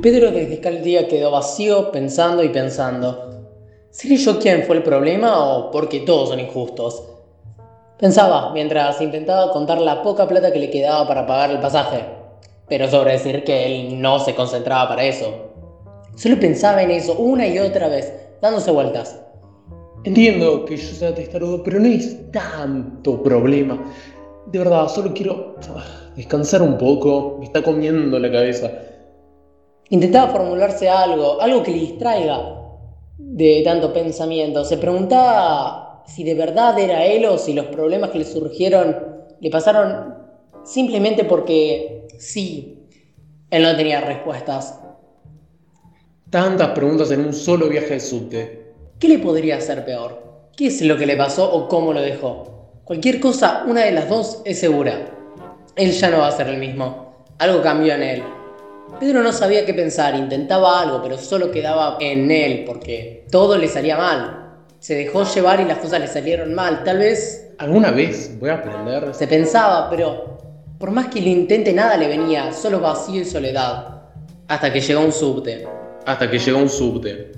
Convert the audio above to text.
Tal día quedó vacío, pensando y pensando. ¿Seré yo quien fue el problema o porque todos son injustos? Pensaba mientras intentaba contar la poca plata que le quedaba para pagar el pasaje, pero sobre decir que él no se concentraba para eso. Solo pensaba en eso una y otra vez, dándose vueltas. Entiendo que yo sea testarudo, pero no es tanto problema. De verdad, solo quiero ah, descansar un poco. Me está comiendo la cabeza. Intentaba formularse algo, algo que le distraiga de tanto pensamiento. Se preguntaba si de verdad era él o si los problemas que le surgieron le pasaron simplemente porque sí, él no tenía respuestas. Tantas preguntas en un solo viaje de subte. ¿Qué le podría hacer peor? ¿Qué es lo que le pasó o cómo lo dejó? Cualquier cosa, una de las dos es segura. Él ya no va a ser el mismo. Algo cambió en él. Pedro no sabía qué pensar, intentaba algo, pero solo quedaba en él porque todo le salía mal. Se dejó llevar y las cosas le salieron mal. Tal vez... ¿Alguna vez voy a aprender? Se pensaba, pero por más que lo intente nada le venía, solo vacío y soledad. Hasta que llegó un subte. Hasta que llegó un subte.